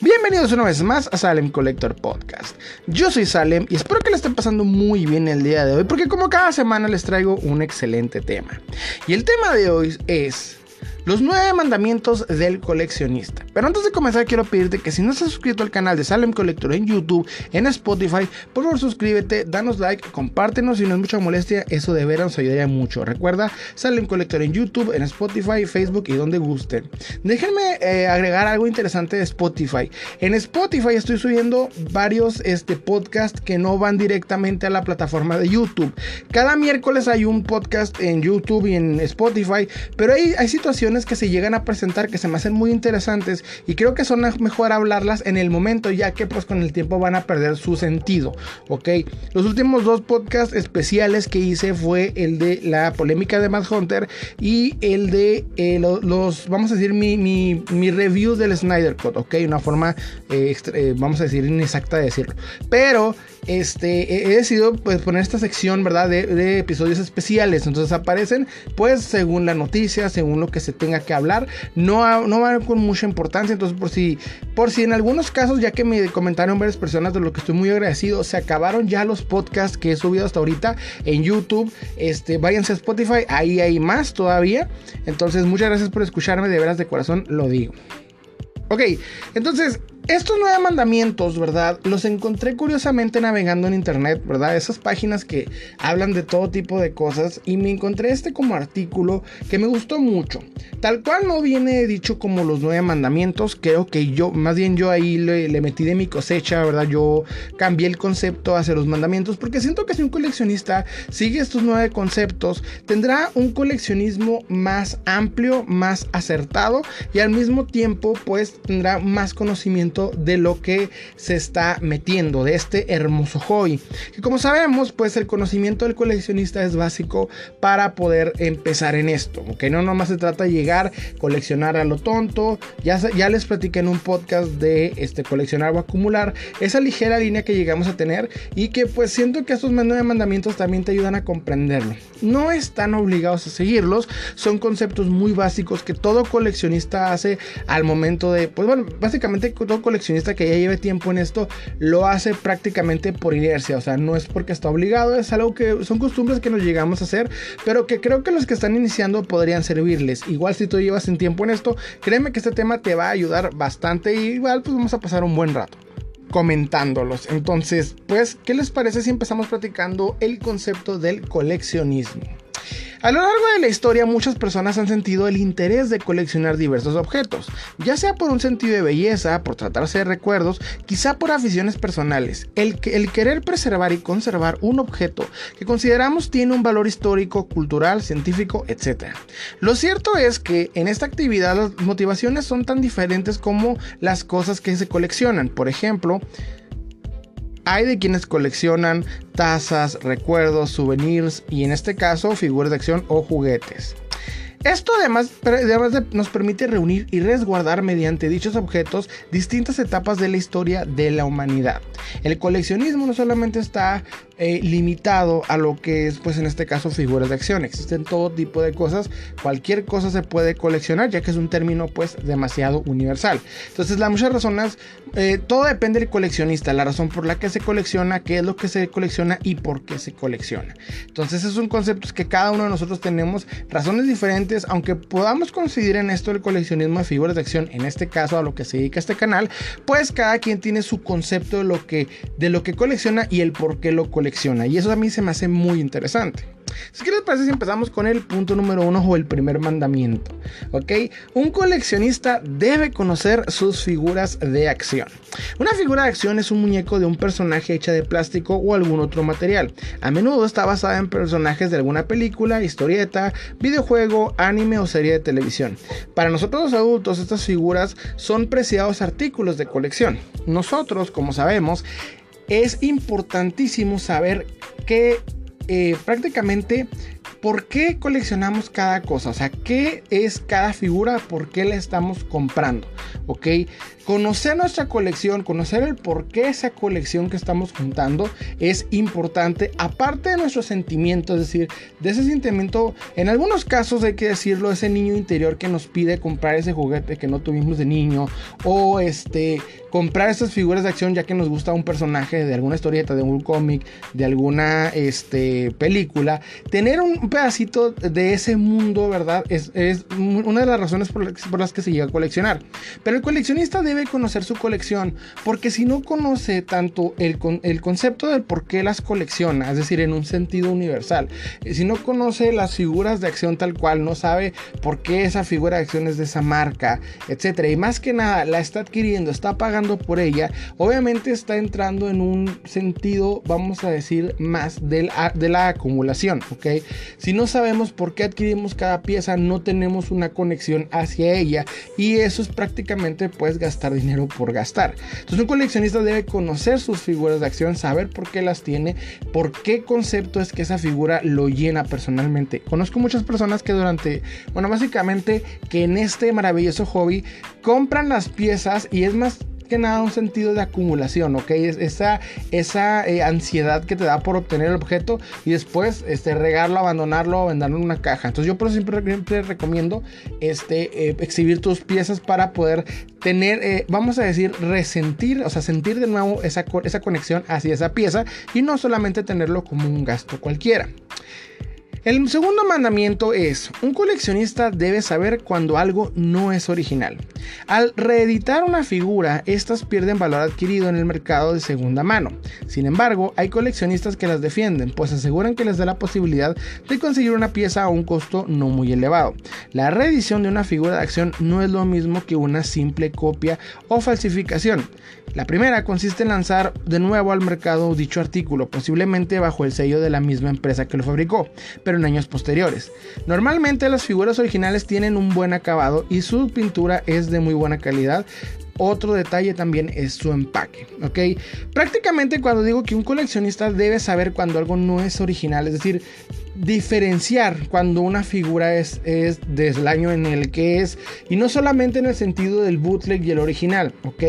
Bienvenidos una vez más a Salem Collector Podcast. Yo soy Salem y espero que le estén pasando muy bien el día de hoy porque como cada semana les traigo un excelente tema. Y el tema de hoy es los nueve mandamientos del coleccionista. Pero antes de comenzar quiero pedirte que si no estás suscrito al canal de Salem Collector en YouTube, en Spotify, por favor suscríbete, danos like, compártenos si no es mucha molestia, eso de veras nos ayudaría mucho. Recuerda, Salem Collector en YouTube, en Spotify, Facebook y donde gusten. Déjenme eh, agregar algo interesante de Spotify. En Spotify estoy subiendo varios este, podcasts que no van directamente a la plataforma de YouTube. Cada miércoles hay un podcast en YouTube y en Spotify, pero hay, hay situaciones que se llegan a presentar que se me hacen muy interesantes y creo que son mejor hablarlas en el momento ya que pues con el tiempo van a perder su sentido, ¿ok? Los últimos dos podcasts especiales que hice fue el de la polémica de Mad Hunter y el de eh, los, vamos a decir, mi, mi, mi, review del Snyder Cut, ¿ok? Una forma, eh, eh, vamos a decir, inexacta de decirlo. Pero este, he decidido pues, poner esta sección, ¿verdad? De, episodios especiales. Entonces aparecen, pues, según la noticia, según lo que se tenga que hablar. No, no van con mucha importancia. Entonces, por si, por si en algunos casos, ya que me comentaron varias personas de lo que estoy muy agradecido, se acabaron ya los podcasts que he subido hasta ahorita en YouTube. Este, váyanse a Spotify, ahí hay más todavía. Entonces, muchas gracias por escucharme, de veras de corazón lo digo. Ok, entonces estos nueve mandamientos, ¿verdad? Los encontré curiosamente navegando en internet, ¿verdad? Esas páginas que hablan de todo tipo de cosas y me encontré este como artículo que me gustó mucho. Tal cual no viene dicho como los nueve mandamientos, creo que yo, más bien yo ahí le, metí de mi cosecha, ¿verdad? Yo cambié el concepto hacia los mandamientos porque siento que si un coleccionista sigue estos nueve conceptos, tendrá un coleccionismo más amplio, más acertado y al mismo tiempo pues tendrá más conocimiento de lo que se está metiendo, de este hermoso hobby. Que como sabemos, pues el conocimiento del coleccionista es básico para poder empezar en esto. Que no nomás se trata de llegar, coleccionar a lo tonto. Ya, ya les platiqué en un podcast de este, coleccionar o acumular. Esa ligera línea que llegamos a tener y que pues siento que estos nueve mandamientos también te ayudan a comprenderlo. No están obligados a seguirlos, son conceptos muy básicos que todo coleccionista hace al momento de, pues bueno, básicamente todo coleccionista que ya lleve tiempo en esto lo hace prácticamente por inercia, o sea, no es porque está obligado, es algo que son costumbres que nos llegamos a hacer, pero que creo que los que están iniciando podrían servirles. Igual si tú llevas en tiempo en esto, créeme que este tema te va a ayudar bastante y igual pues vamos a pasar un buen rato comentándolos. Entonces, pues, ¿qué les parece si empezamos platicando el concepto del coleccionismo? A lo largo de la historia muchas personas han sentido el interés de coleccionar diversos objetos, ya sea por un sentido de belleza, por tratarse de recuerdos, quizá por aficiones personales. El, querer preservar y conservar un objeto que consideramos tiene un valor histórico, cultural, científico, etc. Lo cierto es que en esta actividad las motivaciones son tan diferentes como las cosas que se coleccionan. Por ejemplo, hay de quienes coleccionan tazas, recuerdos, souvenirs y en este caso figuras de acción o juguetes. Esto además, nos permite reunir y resguardar mediante dichos objetos distintas etapas de la historia de la humanidad. El coleccionismo no solamente está eh, limitado a lo que es, pues en este caso, figuras de acción. Existen todo tipo de cosas. Cualquier cosa se puede coleccionar, ya que es un término, pues, demasiado universal. Entonces, las muchas razones, eh, todo depende del coleccionista, la razón por la que se colecciona, qué es lo que se colecciona y por qué se colecciona. Entonces, esos son conceptos que cada uno de nosotros tenemos razones diferentes, aunque podamos coincidir en esto el coleccionismo de figuras de acción, en este caso a lo que se dedica este canal, pues cada quien tiene su concepto de lo que, de lo que colecciona y el por qué lo colecciona y eso a mí se me hace muy interesante. ¿Qué les parece si empezamos con el punto número uno o el primer mandamiento? ¿Ok? Un coleccionista debe conocer sus figuras de acción. Una figura de acción es un muñeco de un personaje hecha de plástico o algún otro material. A menudo está basada en personajes de alguna película, historieta, videojuego, anime o serie de televisión. Para nosotros los adultos, estas figuras son preciados artículos de colección. Nosotros, como sabemos, es importantísimo saber que eh, prácticamente ¿por qué coleccionamos cada cosa? O sea, ¿qué es cada figura? ¿Por qué la estamos comprando? ¿Ok? Conocer nuestra colección, conocer el por qué esa colección que estamos juntando es importante, aparte de nuestro sentimiento, es decir, de ese sentimiento, en algunos casos hay que decirlo, ese niño interior que nos pide comprar ese juguete que no tuvimos de niño, o este, comprar esas figuras de acción ya que nos gusta un personaje de alguna historieta, de un cómic, de alguna este, película, tener un pedacito de ese mundo, ¿verdad? Es, una de las razones por las, que se llega a coleccionar. Pero el coleccionista debe conocer su colección, porque si no conoce tanto el, el concepto del por qué las colecciona, es decir, en un sentido universal, eh, si no conoce las figuras de acción tal cual, no sabe por qué esa figura de acción es de esa marca, etcétera, y más que nada la está adquiriendo, está pagando por ella, obviamente está entrando en un sentido, vamos a decir, más de la, de la acumulación, ¿ok? Si no sabemos por qué adquirimos cada pieza, no tenemos una conexión hacia ella y eso es prácticamente pues gastar dinero por gastar. Entonces un coleccionista debe conocer sus figuras de acción, saber por qué las tiene, por qué concepto es que esa figura lo llena personalmente. Conozco muchas personas que durante, bueno, básicamente que en este maravilloso hobby compran las piezas y es más que nada un sentido de acumulación, ¿ok? esa esa eh, ansiedad que te da por obtener el objeto y después este, regarlo, abandonarlo o venderlo en una caja. Entonces yo por eso siempre, recomiendo este, eh, exhibir tus piezas para poder tener, eh, vamos a decir, resentir, o sea, sentir de nuevo esa, esa conexión hacia esa pieza y no solamente tenerlo como un gasto cualquiera. El segundo mandamiento es, un coleccionista debe saber cuando algo no es original. Al reeditar una figura, estas pierden valor adquirido en el mercado de segunda mano. Sin embargo, hay coleccionistas que las defienden, pues aseguran que les da la posibilidad de conseguir una pieza a un costo no muy elevado. La reedición de una figura de acción no es lo mismo que una simple copia o falsificación. La primera consiste en lanzar de nuevo al mercado dicho artículo, posiblemente bajo el sello de la misma empresa que lo fabricó, pero en años posteriores. Normalmente las figuras originales tienen un buen acabado y su pintura es de muy buena calidad, otro detalle también es su empaque, ¿ok? Prácticamente cuando digo que un coleccionista debe saber cuando algo no es original, es decir, diferenciar cuando una figura es, es del año en el que es y no solamente en el sentido del bootleg y el original, ¿ok?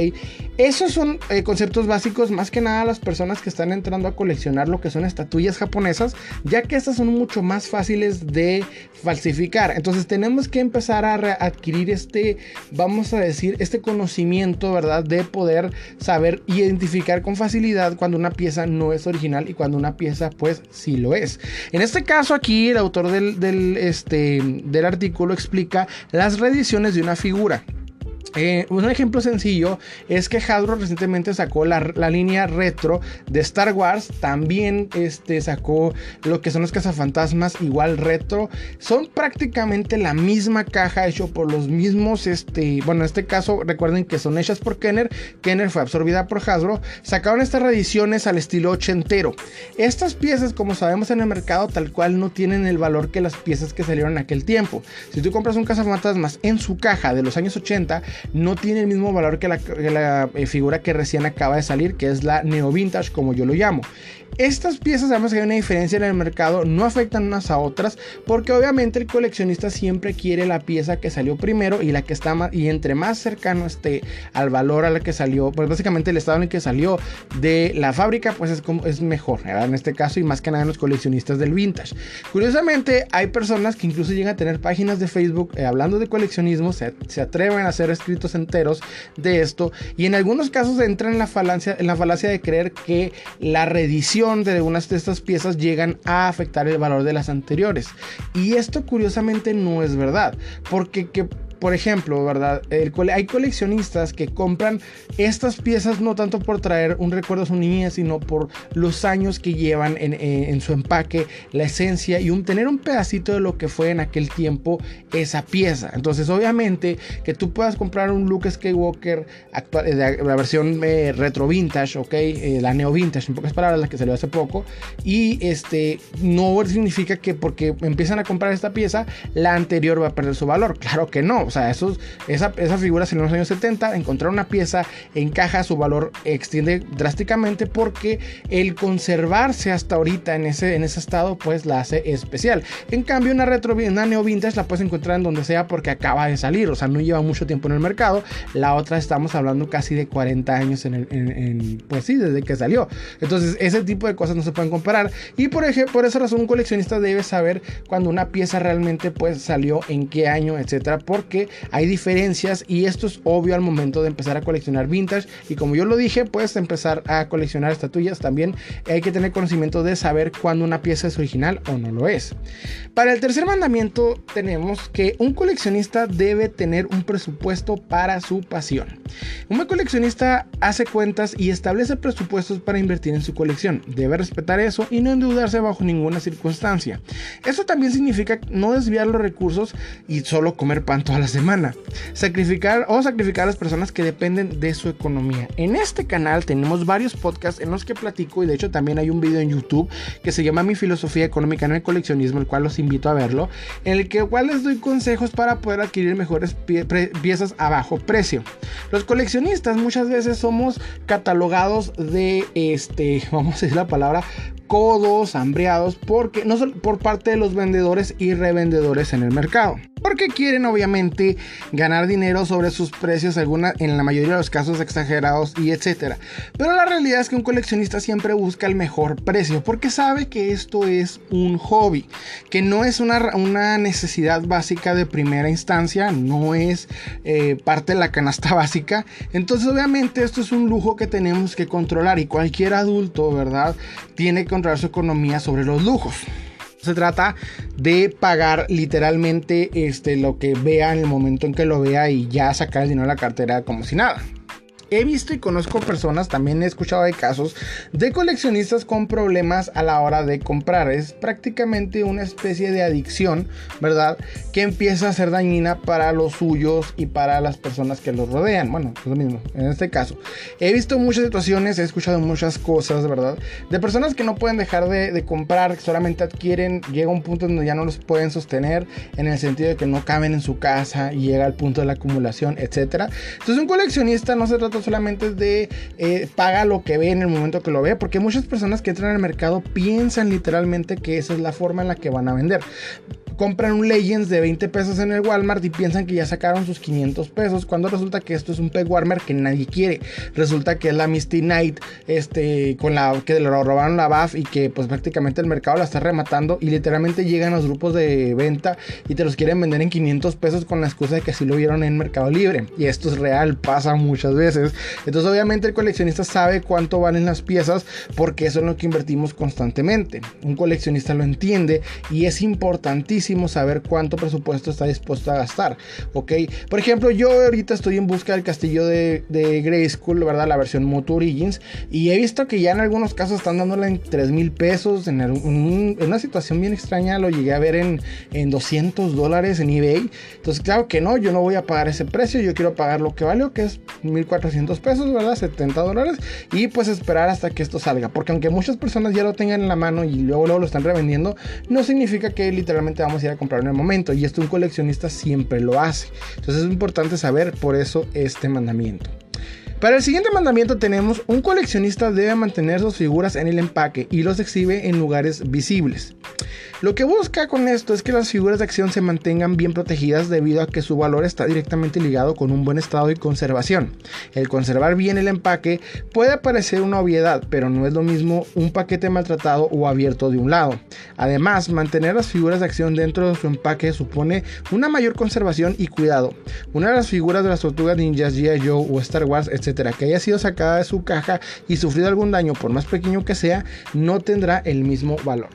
Esos son eh, conceptos básicos más que nada las personas que están entrando a coleccionar lo que son estatuillas japonesas, ya que estas son mucho más fáciles de falsificar. Entonces tenemos que empezar a adquirir este, vamos a decir, este conocimiento, ¿verdad? De poder saber identificar con facilidad cuando una pieza no es original y cuando una pieza pues sí lo es. En este caso, caso aquí el autor del, este, del artículo explica las reediciones de una figura. Eh, un ejemplo sencillo es que Hasbro recientemente sacó la, línea retro de Star Wars. También este, sacó lo que son los cazafantasmas, igual retro. Son prácticamente la misma caja, hecho por los mismos. Este, bueno, en este caso, recuerden que son hechas por Kenner. Kenner fue absorbida por Hasbro. Sacaron estas reediciones al estilo ochentero. Estas piezas, como sabemos en el mercado, tal cual no tienen el valor que las piezas que salieron en aquel tiempo. Si tú compras un cazafantasmas en su caja de los años 80, no tiene el mismo valor que la, eh, figura que recién acaba de salir, que es la Neo Vintage, como yo lo llamo. Estas piezas, sabemos que hay una diferencia en el mercado, no afectan unas a otras, porque obviamente el coleccionista siempre quiere la pieza que salió primero y la que está más, y entre más cercano esté al valor a la que salió, pues básicamente el estado en el que salió de la fábrica, pues es, como, es mejor, en este caso, y más que nada en los coleccionistas del vintage. Curiosamente, hay personas que incluso llegan a tener páginas de Facebook eh, hablando de coleccionismo, se, atreven a hacer escritos enteros de esto, y en algunos casos entran en la falacia, en la falacia de creer que la reedición de algunas de estas piezas llegan a afectar el valor de las anteriores. Y esto curiosamente no es verdad, porque que por ejemplo, ¿verdad? hay coleccionistas que compran estas piezas no tanto por traer un recuerdo a su niñez, sino por los años que llevan en, su empaque, la esencia y un, tener un pedacito de lo que fue en aquel tiempo esa pieza. Entonces, obviamente, que tú puedas comprar un Luke Skywalker actual, eh, la versión eh, retro vintage, ¿ok? Eh, la neo vintage, en pocas palabras, la que salió hace poco. Y este, no significa que porque empiezan a comprar esta pieza, la anterior va a perder su valor. Claro que no O sea, esos, esa, esa figura en los años 70, encontrar una pieza encaja, su valor extiende drásticamente porque el conservarse hasta ahorita en ese, en ese estado, pues la hace especial. En cambio, una retro, una neo vintage la puedes encontrar en donde sea porque acaba de salir, o sea, no lleva mucho tiempo en el mercado. La otra estamos hablando casi de 40 años en, el, pues sí, desde que salió. Entonces, ese tipo de cosas no se pueden comparar. Y por ejemplo, por esa razón, un coleccionista debe saber cuando una pieza realmente pues salió, en qué año, etcétera, porque hay diferencias y esto es obvio al momento de empezar a coleccionar vintage. Y como yo lo dije, puedes empezar a coleccionar estatuillas. También hay que tener conocimiento de saber cuando una pieza es original o no lo es. Para el tercer mandamiento tenemos que un coleccionista debe tener un presupuesto para su pasión. Un coleccionista hace cuentas y establece presupuestos para invertir en su colección. Debe respetar eso y no endeudarse bajo ninguna circunstancia. Esto también significa no desviar los recursos y solo comer pan toda la semana. Sacrificar o sacrificar a las personas que dependen de su economía. En este canal tenemos varios podcasts en los que platico y de hecho también hay un video en YouTube que se llama Mi filosofía económica en el coleccionismo, el cual los invito a verlo, en el que igual les doy consejos para poder adquirir mejores piezas a bajo precio. Los coleccionistas muchas veces somos catalogados de este, vamos a decir la palabra, codos, hambreados, porque no por parte de los vendedores y revendedores en el mercado porque quieren obviamente ganar dinero sobre sus precios, alguna, en la mayoría de los casos exagerados y etcétera. Pero la realidad es que un coleccionista siempre busca el mejor precio porque sabe que esto es un hobby, que no es una, una necesidad básica de primera instancia, no es eh, parte de la canasta básica. Entonces obviamente esto es un lujo que tenemos que controlar y cualquier adulto, ¿verdad? Tiene que su economía sobre los lujos. Se trata de pagar literalmente este, lo que vea en el momento en que lo vea y ya sacar el dinero de la cartera como si nada he visto y conozco personas, también he escuchado de casos de coleccionistas con problemas a la hora de comprar. Es prácticamente una especie de adicción, ¿verdad? Que empieza a ser dañina para los suyos y para las personas que los rodean. Bueno, es lo mismo, en este caso. He visto muchas situaciones, he escuchado muchas cosas, ¿verdad? De personas que no pueden dejar de, de comprar, que solamente adquieren, llega un punto donde ya no los pueden sostener, en el sentido de que no caben en su casa y llega al punto de la acumulación, etc. Entonces un coleccionista no se trata solamente de eh, paga lo que ve en el momento que lo ve, porque muchas personas que entran al mercado piensan literalmente que esa es la forma en la que van a vender compran un Legends de 20 pesos en el Walmart y piensan que ya sacaron sus 500 pesos, cuando resulta que esto es un peg warmer que nadie quiere. Resulta que es la Misty Knight, este, con la que le robaron la BAF y que pues prácticamente el mercado la está rematando y literalmente llegan los grupos de venta y te los quieren vender en 500 pesos con la excusa de que así lo vieron en Mercado Libre. Y esto es real, pasa muchas veces. Entonces obviamente el coleccionista sabe cuánto valen las piezas porque eso es lo que invertimos constantemente. Un coleccionista lo entiende y es importantísimo saber cuánto presupuesto está dispuesto a gastar, ¿ok? Por ejemplo, yo ahorita estoy en busca del castillo de, de School, ¿verdad? La versión Moto Origins, y he visto que ya en algunos casos están dándole en 3 mil pesos, en, una situación bien extraña lo llegué a ver en, en 200 dólares en eBay, entonces claro que no, yo no voy a pagar ese precio, yo quiero pagar lo que vale, que es 1400 pesos, ¿verdad? 70 dólares, y pues esperar hasta que esto salga, porque aunque muchas personas ya lo tengan en la mano y luego, luego lo están revendiendo, no significa que literalmente vamos ir a comprar en el momento. Y esto un coleccionista siempre lo hace. Entonces es importante saber por eso este mandamiento. Para el siguiente mandamiento tenemos un coleccionista debe mantener sus figuras en el empaque y los exhibe en lugares visibles. Lo que busca con esto es que las figuras de acción se mantengan bien protegidas debido a que su valor está directamente ligado con un buen estado de conservación. El conservar bien el empaque puede parecer una obviedad, pero no es lo mismo un paquete maltratado o abierto de un lado. Además, mantener las figuras de acción dentro de su empaque supone una mayor conservación y cuidado. Una de las figuras de las tortugas ninjas, G.I. Joe o Star Wars, etcétera, que haya sido sacada de su caja y sufrido algún daño, por más pequeño que sea, no tendrá el mismo valor.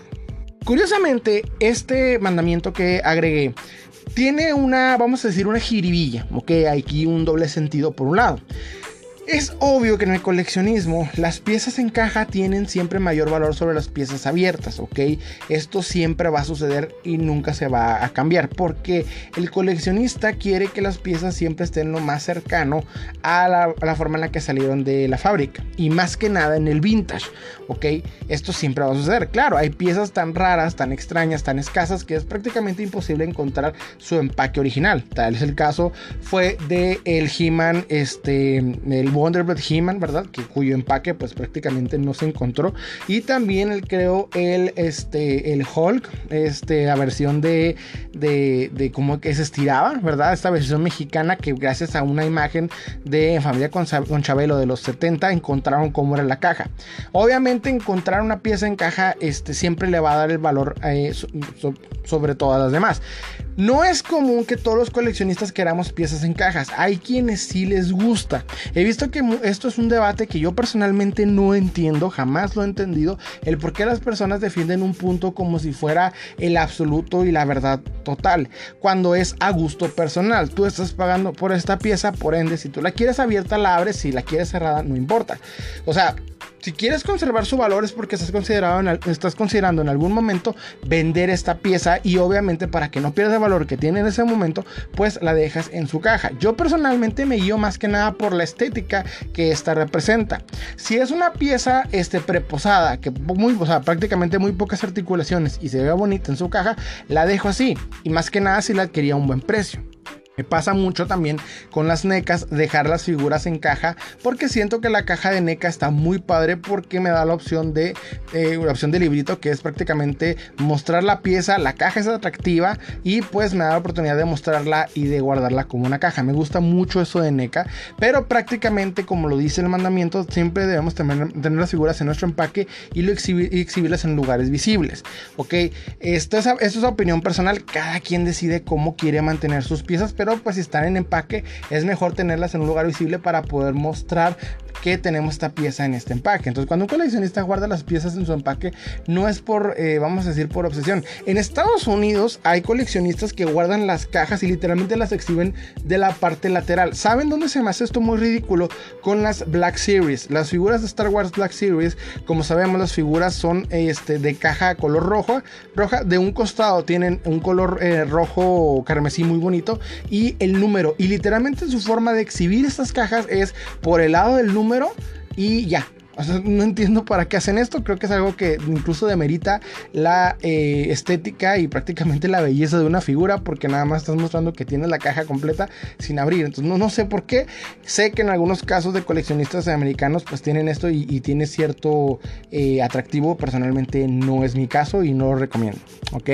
Curiosamente, este mandamiento que agregué tiene una, vamos a decir, una jiribilla, ok, aquí un doble sentido por un lado. Es obvio que en el coleccionismo las piezas en caja tienen siempre mayor valor sobre las piezas abiertas, ¿ok? Esto siempre va a suceder y nunca se va a cambiar porque el coleccionista quiere que las piezas siempre estén lo más cercano a la, forma en la que salieron de la fábrica y más que nada en el vintage, ¿ok? Esto siempre va a suceder. Claro, hay piezas tan raras, tan extrañas, tan escasas que es prácticamente imposible encontrar su empaque original. Tal es el caso fue de el He-Man, este, el Wonderbread He-Man, ¿verdad? Que, cuyo empaque pues prácticamente no se encontró. Y también el, creo el, este, el Hulk, este, la versión de, de, de cómo que se estiraba, ¿verdad? Esta versión mexicana que gracias a una imagen de Familia con, con Chabelo de los 70 encontraron cómo era la caja. Obviamente encontrar una pieza en caja este, siempre le va a dar el valor eh, sobre todas las demás. No es común que todos los coleccionistas queramos piezas en cajas. Hay quienes sí les gusta. He visto que esto es un debate que yo personalmente no entiendo, jamás lo he entendido, el por qué las personas defienden un punto como si fuera el absoluto y la verdad total, cuando es a gusto personal. Tú estás pagando por esta pieza, por ende, si tú la quieres abierta, la abres, si la quieres cerrada, no importa. O sea, si quieres conservar su valor es porque estás, considerando en algún momento vender esta pieza y obviamente para que no pierdas el valor que tiene en ese momento, pues la dejas en su caja. Yo personalmente me guío más que nada por la estética que esta representa. Si es una pieza este, preposada, que muy, o sea, prácticamente muy pocas articulaciones y se ve bonita en su caja, la dejo así. Y más que nada si la adquiría a un buen precio. Me pasa mucho también con las NECAs dejar las figuras en caja porque siento que la caja de NECA está muy padre porque me da la opción de eh, la opción de librito que es prácticamente mostrar la pieza, la caja es atractiva y pues me da la oportunidad de mostrarla y de guardarla como una caja. Me gusta mucho eso de NECA, pero prácticamente como lo dice el mandamiento siempre debemos tener, las figuras en nuestro empaque y, lo exhibirlas en lugares visibles. Ok, esto es, esto es opinión personal, cada quien decide cómo quiere mantener sus piezas pero pues si están en empaque es mejor tenerlas en un lugar visible para poder mostrar que tenemos esta pieza en este empaque. Entonces, cuando un coleccionista guarda las piezas en su empaque, no es por, eh, vamos a decir, por obsesión. En Estados Unidos hay coleccionistas que guardan las cajas y literalmente las exhiben de la parte lateral. ¿Saben dónde se me hace esto muy ridículo? Con las Black Series. Las figuras de Star Wars Black Series, como sabemos, las figuras son este, de caja color rojo, roja. De un costado tienen un color eh, rojo carmesí muy bonito y el número. Y literalmente su forma de exhibir estas cajas es por el lado del número y ya. no entiendo para qué hacen esto. Creo que es algo que incluso demerita la eh, estética y prácticamente la belleza de una figura. Porque nada más estás mostrando que tienes la caja completa sin abrir. Entonces no, no sé por qué. Sé que en algunos casos de coleccionistas americanos pues tienen esto y, tiene cierto eh, atractivo. Personalmente no es mi caso y no lo recomiendo. Ok.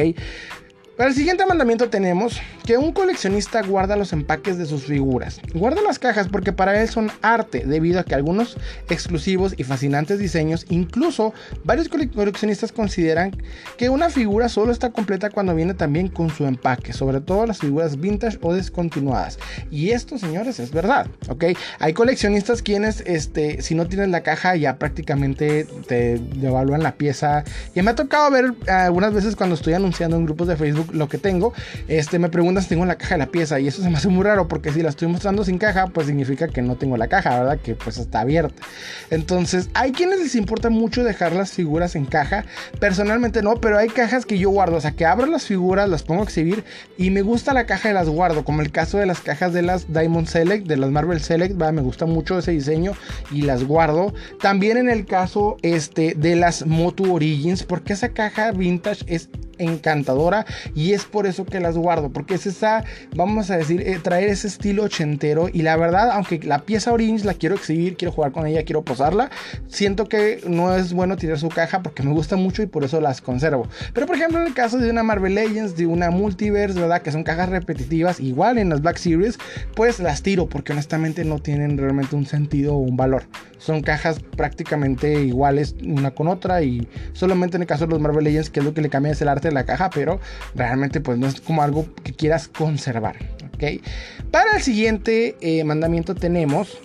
Para el siguiente mandamiento tenemos que un coleccionista guarda los empaques de sus figuras. Guarda las cajas porque para él son arte, debido a que algunos exclusivos y fascinantes diseños, incluso varios coleccionistas consideran que una figura solo está completa cuando viene también con su empaque, sobre todo las figuras vintage o descontinuadas. Y esto, señores, es verdad, ¿ok? Hay coleccionistas quienes, este, si no tienes la caja, ya prácticamente te devalúan la pieza. Y me ha tocado ver algunas veces cuando estoy anunciando en grupos de Facebook lo que tengo, este, me preguntan si tengo la caja de la pieza y eso se me hace muy raro porque si la estoy mostrando sin caja, pues significa que no tengo la caja, ¿verdad? Que pues está abierta. Entonces, hay quienes les importa mucho dejar las figuras en caja, personalmente no, pero hay cajas que yo guardo, o sea, que abro las figuras, las pongo a exhibir y me gusta la caja y las guardo, como el caso de las cajas de las Diamond Select, de las Marvel Select, me gusta mucho ese diseño y las guardo. También en el caso este, de las Motu Origins, porque esa caja vintage es encantadora y es por eso que las guardo, porque es esa, vamos a decir, eh, traer ese estilo ochentero y la verdad, aunque la pieza Orange la quiero exhibir, quiero jugar con ella, quiero posarla, siento que no es bueno tirar su caja porque me gusta mucho y por eso las conservo. Pero por ejemplo en el caso de una Marvel Legends, de una Multiverse, ¿verdad? Que son cajas repetitivas, igual en las Black Series, pues las tiro porque honestamente no tienen realmente un sentido o un valor. Son cajas prácticamente iguales una con otra y solamente en el caso de los Marvel Legends, que es lo que le cambia es el arte la caja, pero realmente pues no es como algo que quieras conservar. ¿ok? Para el siguiente eh, mandamiento tenemos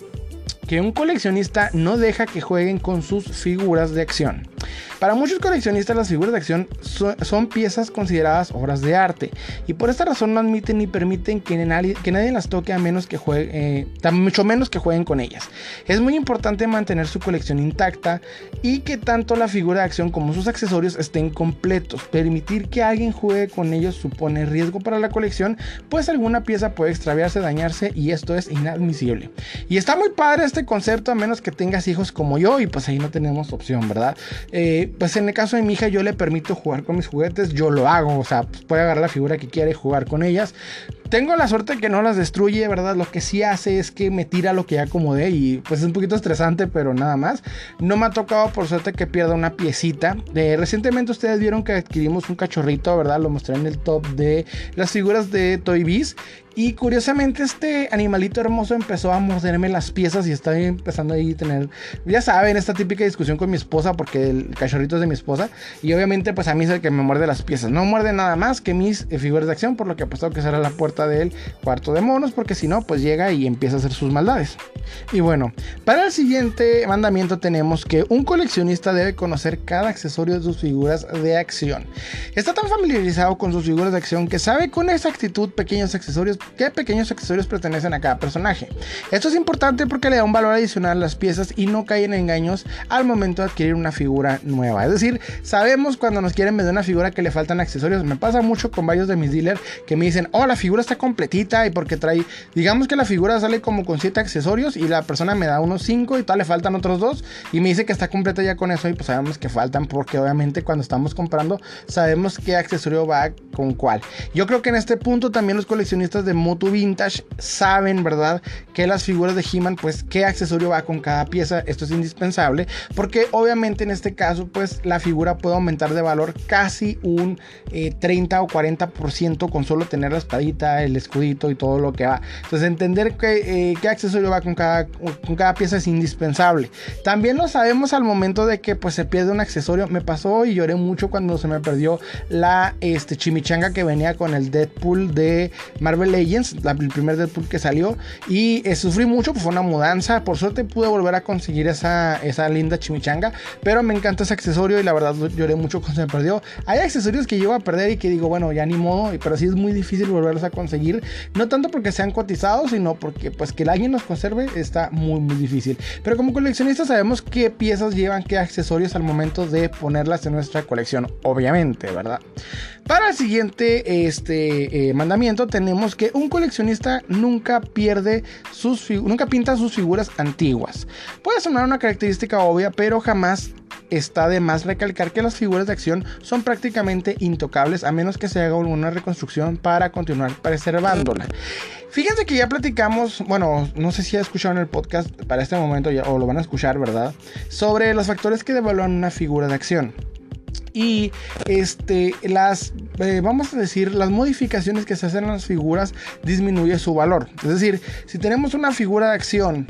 que un coleccionista no deja que jueguen con sus figuras de acción. Para muchos coleccionistas las figuras de acción son, piezas consideradas obras de arte y por esta razón no admiten ni permiten que nadie, que nadie las toque a menos que juegue, eh, mucho menos que jueguen con ellas. Es muy importante mantener su colección intacta y que tanto la figura de acción como sus accesorios estén completos. Permitir que alguien juegue con ellos supone riesgo para la colección, pues alguna pieza puede extraviarse, dañarse y esto es inadmisible. Y está muy padre este concepto a menos que tengas hijos como yo y pues ahí no tenemos opción, ¿verdad? Eh, pues en el caso de mi hija yo le permito jugar con mis juguetes, yo lo hago, o sea, pues puede agarrar la figura que quiere y jugar con ellas. Tengo la suerte que no las destruye, ¿verdad? Lo que sí hace es que me tira lo que ya acomodé y pues es un poquito estresante, pero nada más. No me ha tocado por suerte que pierda una piecita. De, recientemente ustedes vieron que adquirimos un cachorrito, ¿verdad? Lo mostré en el top de las figuras de Toy Biz y curiosamente este animalito hermoso empezó a morderme las piezas y está empezando ahí a tener, ya saben, esta típica discusión con mi esposa porque el cachorrito es de mi esposa y obviamente pues a mí es el que me muerde las piezas. No muerde nada más que mis eh, figuras de acción por lo que pues tengo que cerrar la puerta del cuarto de monos porque si no pues llega y empieza a hacer sus maldades. Y bueno, para el siguiente mandamiento tenemos que un coleccionista debe conocer cada accesorio de sus figuras de acción. Está tan familiarizado con sus figuras de acción que sabe con exactitud pequeños accesorios qué pequeños accesorios pertenecen a cada personaje. Esto es importante porque le da un valor adicional a las piezas y no cae en engaños al momento de adquirir una figura nueva. Es decir, sabemos cuando nos quieren vender una figura que le faltan accesorios. Me pasa mucho con varios de mis dealers que me dicen, oh, la figura está completita y porque trae, digamos que la figura sale como con 7 accesorios y la persona me da unos 5 y tal, le faltan otros 2 y me dice que está completa ya con eso y pues sabemos que faltan porque obviamente cuando estamos comprando sabemos qué accesorio va con cuál. Yo creo que en este punto también los coleccionistas de Moto Vintage saben, ¿verdad? Que las figuras de He-Man, pues qué accesorio va con cada pieza. Esto es indispensable porque obviamente en este caso, pues la figura puede aumentar de valor casi un 30 eh, o 40% con solo tener la espadita, el escudito y todo lo que va. Entonces entender que, eh, qué accesorio va con cada, con cada pieza es indispensable. También lo sabemos al momento de que pues se pierde un accesorio. Me pasó y lloré mucho cuando se me perdió la este, chimichanga que venía con el Deadpool de Marvel Legends el primer Deadpool que salió. Y eh, sufrí mucho, pues fue una mudanza. Por suerte pude volver a conseguir esa, esa linda chimichanga. Pero me encanta ese accesorio y la verdad lloré mucho cuando se me perdió. Hay accesorios que llevo a perder y que digo, bueno, ya ni modo. Pero sí es muy difícil volverlos a conseguir. No tanto porque sean cotizados, sino porque pues que alguien los conserve está muy muy difícil. Pero como coleccionistas sabemos qué piezas llevan qué accesorios al momento de ponerlas en nuestra colección. Obviamente, ¿verdad? Para el siguiente este, eh, mandamiento tenemos que un coleccionista nunca pierde sus nunca pinta sus figuras antiguas. Puede sonar una característica obvia, pero jamás está de más recalcar que las figuras de acción son prácticamente intocables a menos que se haga alguna reconstrucción para continuar preservándola. Fíjense que ya platicamos, bueno, no sé si ya escucharon el podcast para este momento o lo van a escuchar, ¿verdad? Sobre los factores que devalúan una figura de acción y este, las, eh, vamos a decir, las modificaciones que se hacen en las figuras disminuye su valor. Es decir, si tenemos una figura de acción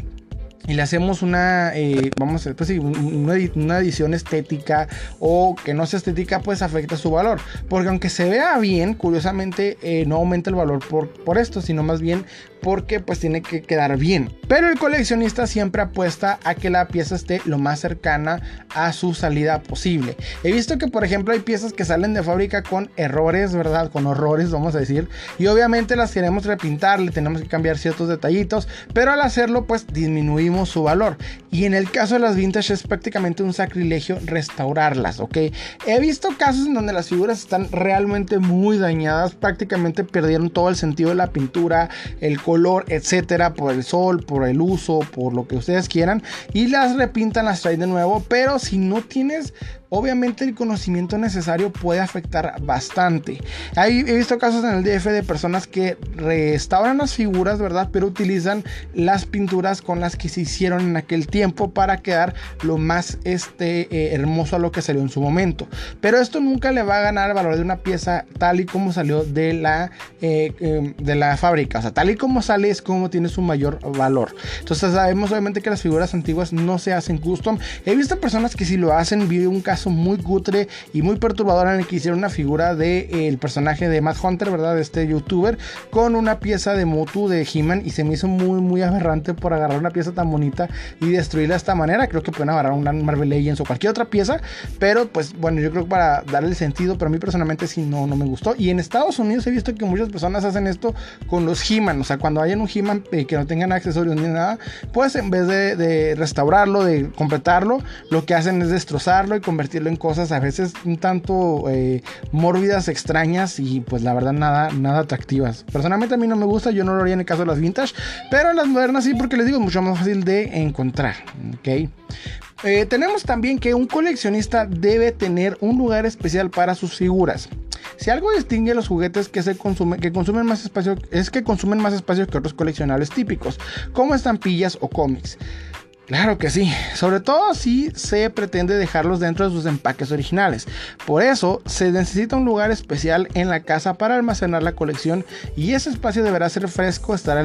y le hacemos una, eh, vamos a pues una, edición estética o que no sea estética, pues afecta su valor. Porque aunque se vea bien, curiosamente eh, no aumenta el valor por, por esto, sino más bien porque pues tiene que quedar bien. Pero el coleccionista siempre apuesta a que la pieza esté lo más cercana a su salida posible. He visto que por ejemplo hay piezas que salen de fábrica con errores, ¿verdad? Con horrores, vamos a decir. Y obviamente las queremos repintar, le tenemos que cambiar ciertos detallitos, pero al hacerlo pues disminuimos su valor. Y en el caso de las vintage es prácticamente un sacrilegio restaurarlas, ¿ok? He visto casos en donde las figuras están realmente muy dañadas, prácticamente perdieron todo el sentido de la pintura, el color color, etcétera, por el sol, por el uso, por lo que ustedes quieran, y las repintan, las traen de nuevo. Pero si no tienes obviamente el conocimiento necesario puede afectar bastante. he visto casos en el DF de personas que restauran las figuras, ¿verdad? Pero utilizan las pinturas con las que se hicieron en aquel tiempo para quedar lo más este, eh, hermoso a lo que salió en su momento. Pero esto nunca le va a ganar el valor de una pieza tal y como salió de la, eh, em, de la fábrica. O sea, tal y como sale es como tiene su mayor valor. Entonces sabemos obviamente que las figuras antiguas no se hacen custom. He visto personas que si lo hacen, vive un caso caso muy cutre y muy perturbador en el que hicieron una figura del de, el personaje de Matt Hunter, ¿verdad? De este youtuber, con una pieza de Motu de He-Man y se me hizo muy, muy aberrante por agarrar una pieza tan bonita y destruirla de esta manera. Creo que pueden agarrar una Marvel Legends o cualquier otra pieza, pero pues bueno, yo creo que para darle sentido, pero a mí personalmente sí no, no me gustó. Y en Estados Unidos he visto que muchas personas hacen esto con los He-Man, o sea, cuando hayan un He-Man eh, que no tengan accesorios ni nada, pues en vez de, de restaurarlo, de completarlo, lo que hacen es destrozarlo y convertirlo en cosas a veces un tanto eh, mórbidas, extrañas y pues la verdad nada, nada atractivas. Personalmente a mí no me gusta, yo no lo haría en el caso de las vintage, pero las modernas sí porque les digo es mucho más fácil de encontrar. ¿ok? Eh, tenemos también que un coleccionista debe tener un lugar especial para sus figuras. Si algo distingue a los juguetes que, se consumen, que consumen más espacio es que consumen más espacio que otros coleccionables típicos, como estampillas o cómics. Claro que sí, sobre todo si se pretende dejarlos dentro de sus empaques originales. Por eso se necesita un lugar especial en la casa para almacenar la colección y ese espacio deberá ser fresco, estar,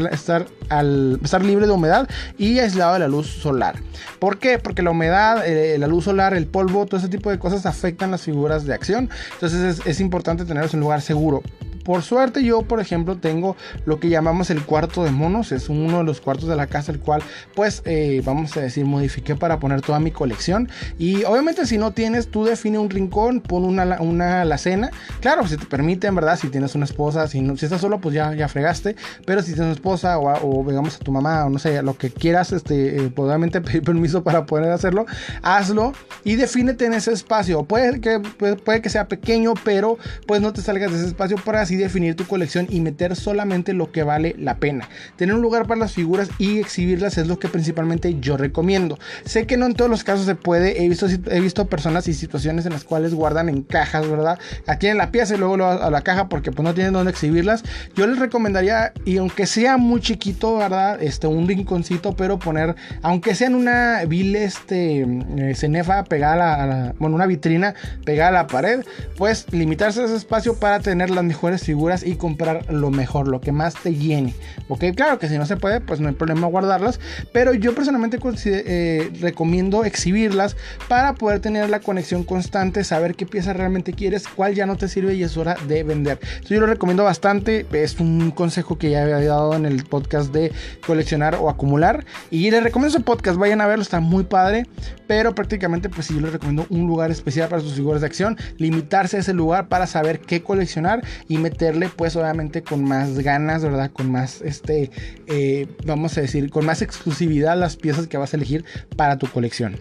al, estar libre de humedad y aislado de la luz solar. ¿Por qué? Porque la humedad, eh, la luz solar, el polvo, todo ese tipo de cosas afectan las figuras de acción. Entonces es, es importante tenerlos en un lugar seguro. Por suerte yo, por ejemplo, tengo lo que llamamos el cuarto de monos. Es uno de los cuartos de la casa, el cual, pues, eh, vamos a decir, modifiqué para poner toda mi colección. Y obviamente si no tienes, tú define un rincón, pon una, una alacena. Claro, si te permite, en verdad, si tienes una esposa, si, si estás solo, pues ya, ya fregaste. Pero si tienes una esposa o, digamos a tu mamá o no sé, lo que quieras, este, eh, obviamente pedir permiso para poder hacerlo, hazlo y defínete en ese espacio. Puede que, puede que sea pequeño, pero pues no te salgas de ese espacio para definir tu colección y meter solamente lo que vale la pena. Tener un lugar para las figuras y exhibirlas es lo que principalmente yo recomiendo. Sé que no en todos los casos se puede, he visto, he visto personas y situaciones en las cuales guardan en cajas, ¿verdad? Aquí en la pieza y luego a la caja porque pues no tienen dónde exhibirlas. Yo les recomendaría, y aunque sea muy chiquito, ¿verdad? Este, un rinconcito, pero poner, aunque sea en una vil, este, eh, cenefa pegada a la, bueno, una vitrina pegada a la pared, pues limitarse a ese espacio para tener las mejores figuras y comprar lo mejor, lo que más te llene. Ok, claro que si no se puede, pues no hay problema guardarlas, pero yo personalmente eh, recomiendo exhibirlas para poder tener la conexión constante, saber qué pieza realmente quieres, cuál ya no te sirve y es hora de vender. Yo lo recomiendo bastante, es un consejo que ya había dado en el podcast de coleccionar o acumular y les recomiendo ese podcast, vayan a verlo, está muy padre, pero prácticamente pues sí, yo les recomiendo un lugar especial para sus figuras de acción, limitarse a ese lugar para saber qué coleccionar y meterle pues obviamente con más ganas, ¿verdad? Con más, este, eh, vamos a decir, con más exclusividad las piezas que vas a elegir para tu colección.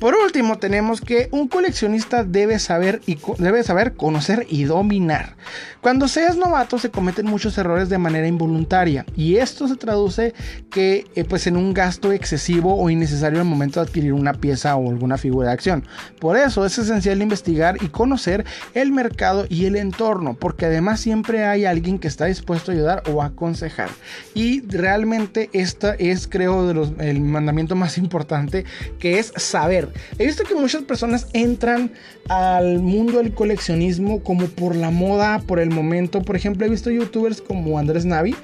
Por último, tenemos que un coleccionista debe saber, y debe saber conocer y dominar. Cuando seas novato se cometen muchos errores de manera involuntaria y esto se traduce que eh, pues en un gasto excesivo o innecesario al momento de adquirir una pieza o alguna figura de acción. Por eso es esencial investigar y conocer el mercado y el entorno, porque además siempre hay alguien que está dispuesto a ayudar o aconsejar. Y realmente esta es, creo, de los, el mandamiento más importante, que es saber. He visto que muchas personas entran al mundo del coleccionismo como por la moda, por el momento. Por ejemplo, he visto youtubers como Andrés Navi,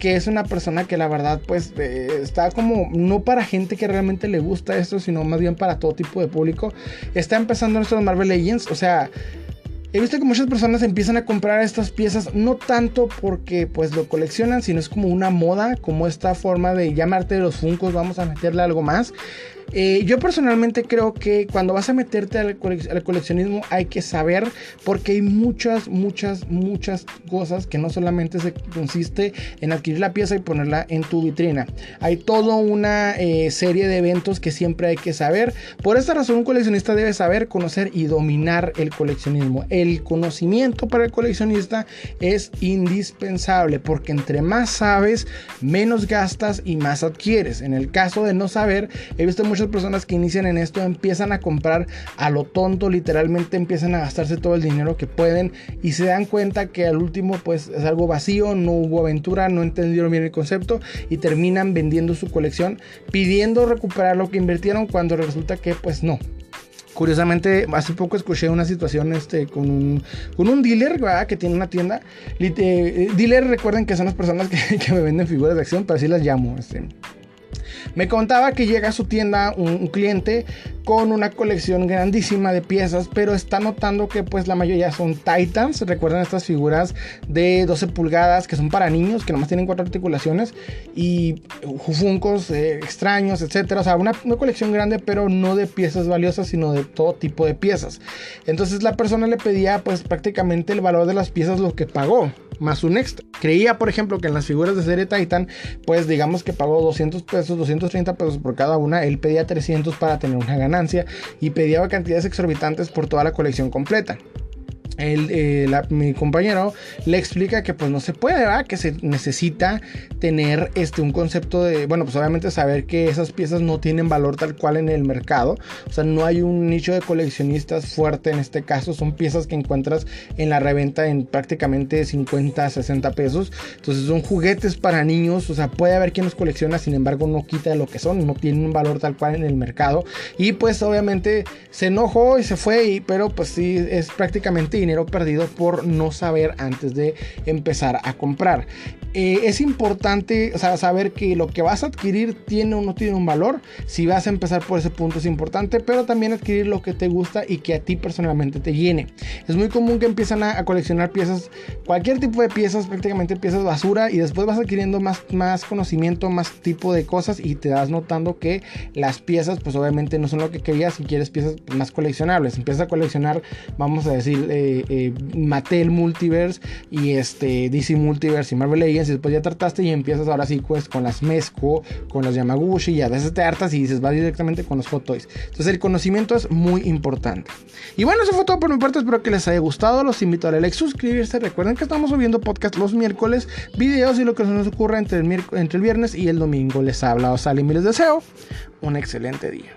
que es una persona que la verdad, pues, eh, está como no para gente que realmente le gusta esto, sino más bien para todo tipo de público. Está empezando nuestros Marvel Legends, o sea, He visto que muchas personas empiezan a comprar estas piezas no tanto porque pues lo coleccionan, sino es como una moda, como esta forma de llamarte de los funcos, vamos a meterle algo más. Eh, yo personalmente creo que cuando vas a meterte al, coleccionismo hay que saber porque hay muchas, muchas, muchas cosas que no solamente se consiste en adquirir la pieza y ponerla en tu vitrina. Hay toda una eh, serie de eventos que siempre hay que saber. Por esta razón un coleccionista debe saber, conocer y dominar el coleccionismo. El conocimiento para el coleccionista es indispensable porque entre más sabes, menos gastas y más adquieres. En el caso de no saber, he visto muchas personas que inician en esto empiezan a comprar a lo tonto, literalmente empiezan a gastarse todo el dinero que pueden y se dan cuenta que al último pues es algo vacío, no hubo aventura, no entendieron bien el concepto y terminan vendiendo su colección pidiendo recuperar lo que invirtieron cuando resulta que pues no, Curiosamente, hace poco escuché una situación este, con, un, con un dealer que tiene una tienda. Eh, dealer, recuerden que son las personas que, que, me venden figuras de acción, pero así las llamo. Este. Me contaba que llega a su tienda un, cliente con una colección grandísima de piezas, pero está notando que pues la mayoría son Titans. Recuerdan estas figuras de 12 pulgadas que son para niños, que nomás tienen cuatro articulaciones y Funcos eh, extraños, etcétera. O sea, una, una colección grande, pero no de piezas valiosas, sino de todo tipo de piezas. Entonces la persona le pedía pues prácticamente el valor de las piezas lo que pagó más un extra. Creía, por ejemplo, que en las figuras de serie Titan, pues digamos que pagó 200 pesos, 230 pesos por cada una. Él pedía 300 para tener una ganancia y pedía cantidades exorbitantes por toda la colección completa. Eh, mi compañero le explica que pues no se puede, ¿verdad? que se necesita tener este, un concepto de, bueno, pues obviamente saber que esas piezas no tienen valor tal cual en el mercado, o sea, no hay un nicho de coleccionistas fuerte en este caso, son piezas que encuentras en la reventa en prácticamente 50, 60 pesos, entonces son juguetes para niños, o sea, puede haber quien los colecciona, sin embargo no quita lo que son, no tienen un valor tal cual en el mercado, y pues obviamente se enojó y se fue, y, pero pues sí, es prácticamente perdido por no saber antes de empezar a comprar. Eh, es importante saber que lo que vas a adquirir tiene o no tiene un valor. Si vas a empezar por ese punto es importante, pero también adquirir lo que te gusta y que a ti personalmente te llene. Es muy común que empiezan a, coleccionar piezas, cualquier tipo de piezas, prácticamente piezas basura, y después vas adquiriendo más, más conocimiento, más tipo de cosas y te das notando que las piezas, pues obviamente no son lo que querías si quieres piezas más coleccionables. Empiezas a coleccionar, vamos a decir, eh, eh, Mattel Multiverse y este DC Multiverse y Marvel Legends y después ya trataste y empiezas ahora sí pues con las Mezco, con las Yamaguchi y a veces te hartas y dices vas directamente con los Hot. Entonces el conocimiento es muy importante. Y bueno, eso fue todo por mi parte, espero que les haya gustado, los invito a darle suscribirse, recuerden que estamos subiendo podcast los miércoles, videos y lo que se nos ocurra entre el, entre el viernes y el domingo. Les habla Osalim y les deseo un excelente día.